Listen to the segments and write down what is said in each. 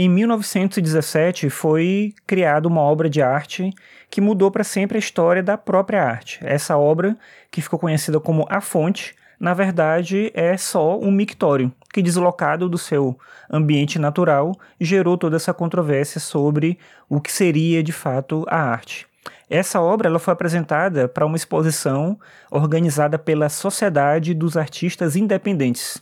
Em 1917 foi criada uma obra de arte que mudou para sempre a história da própria arte. Essa obra, que ficou conhecida como A Fonte, na verdade é só um mictório que, deslocado do seu ambiente natural, gerou toda essa controvérsia sobre o que seria de fato a arte. Essa obra ela foi apresentada para uma exposição organizada pela Sociedade dos Artistas Independentes.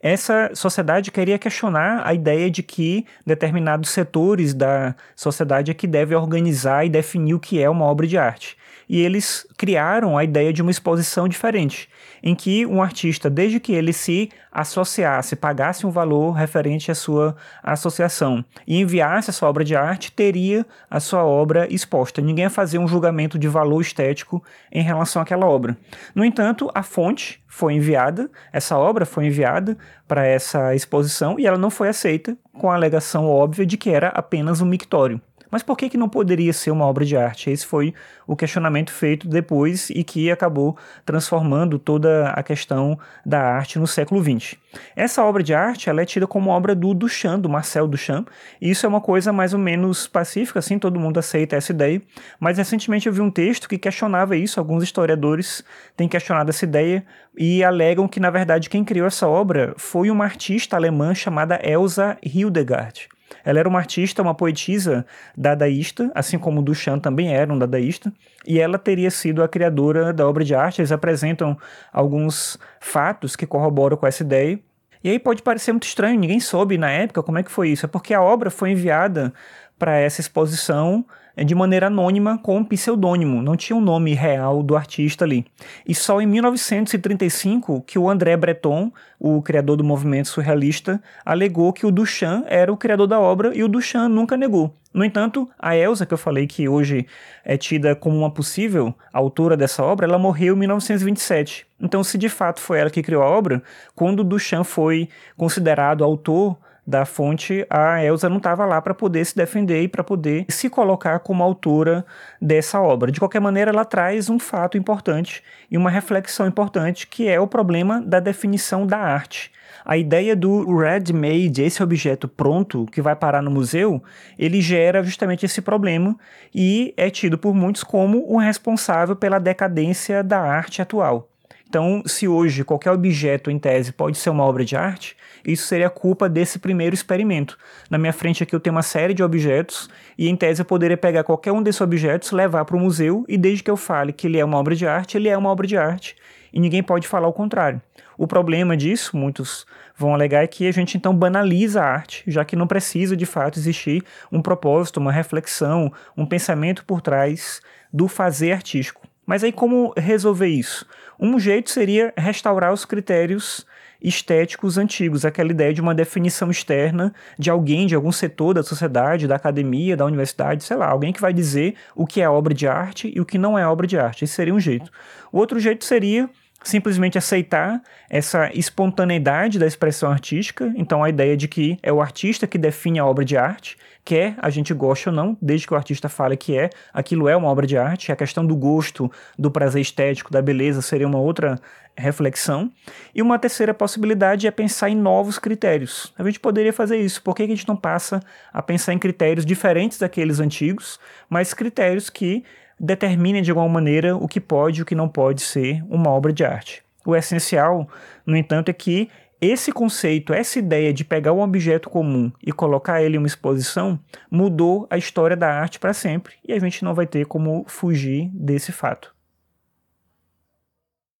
Essa sociedade queria questionar a ideia de que determinados setores da sociedade é que deve organizar e definir o que é uma obra de arte e eles criaram a ideia de uma exposição diferente, em que um artista, desde que ele se associasse, pagasse um valor referente à sua associação e enviasse a sua obra de arte, teria a sua obra exposta. Ninguém ia fazer um julgamento de valor estético em relação àquela obra. No entanto, a fonte foi enviada, essa obra foi enviada para essa exposição e ela não foi aceita, com a alegação óbvia de que era apenas um mictório. Mas por que, que não poderia ser uma obra de arte? Esse foi o questionamento feito depois e que acabou transformando toda a questão da arte no século XX. Essa obra de arte ela é tida como obra do Duchamp, do Marcel Duchamp, e isso é uma coisa mais ou menos pacífica, assim, todo mundo aceita essa ideia, mas recentemente eu vi um texto que questionava isso, alguns historiadores têm questionado essa ideia e alegam que, na verdade, quem criou essa obra foi uma artista alemã chamada Elsa Hildegard. Ela era uma artista, uma poetisa dadaísta, assim como Duchamp também era um dadaísta, e ela teria sido a criadora da obra de arte. Eles apresentam alguns fatos que corroboram com essa ideia. E aí pode parecer muito estranho, ninguém soube na época como é que foi isso. É porque a obra foi enviada para essa exposição de maneira anônima com um pseudônimo, não tinha o um nome real do artista ali. E só em 1935 que o André Breton, o criador do movimento surrealista, alegou que o Duchamp era o criador da obra e o Duchamp nunca negou. No entanto, a Elsa, que eu falei que hoje é tida como uma possível autora dessa obra, ela morreu em 1927. Então, se de fato foi ela que criou a obra, quando Duchamp foi considerado autor da fonte, a Elsa não estava lá para poder se defender e para poder se colocar como autora dessa obra. De qualquer maneira, ela traz um fato importante e uma reflexão importante, que é o problema da definição da arte. A ideia do ready-made, esse objeto pronto que vai parar no museu, ele gera justamente esse problema e é tido por muitos como o responsável pela decadência da arte atual. Então, se hoje qualquer objeto em tese pode ser uma obra de arte, isso seria culpa desse primeiro experimento. Na minha frente aqui eu tenho uma série de objetos e em tese eu poderia pegar qualquer um desses objetos, levar para o museu e desde que eu fale que ele é uma obra de arte, ele é uma obra de arte e ninguém pode falar o contrário. O problema disso, muitos vão alegar, é que a gente então banaliza a arte, já que não precisa de fato existir um propósito, uma reflexão, um pensamento por trás do fazer artístico. Mas aí como resolver isso? Um jeito seria restaurar os critérios estéticos antigos, aquela ideia de uma definição externa de alguém, de algum setor da sociedade, da academia, da universidade, sei lá, alguém que vai dizer o que é obra de arte e o que não é obra de arte. Esse seria um jeito. O outro jeito seria simplesmente aceitar essa espontaneidade da expressão artística, então a ideia de que é o artista que define a obra de arte, quer a gente goste ou não, desde que o artista fale que é, aquilo é uma obra de arte, a questão do gosto, do prazer estético, da beleza seria uma outra reflexão. E uma terceira possibilidade é pensar em novos critérios. A gente poderia fazer isso, por que a gente não passa a pensar em critérios diferentes daqueles antigos, mas critérios que determinem de alguma maneira o que pode e o que não pode ser uma obra de arte. O essencial, no entanto, é que esse conceito, essa ideia de pegar um objeto comum e colocar ele em uma exposição, mudou a história da arte para sempre e a gente não vai ter como fugir desse fato.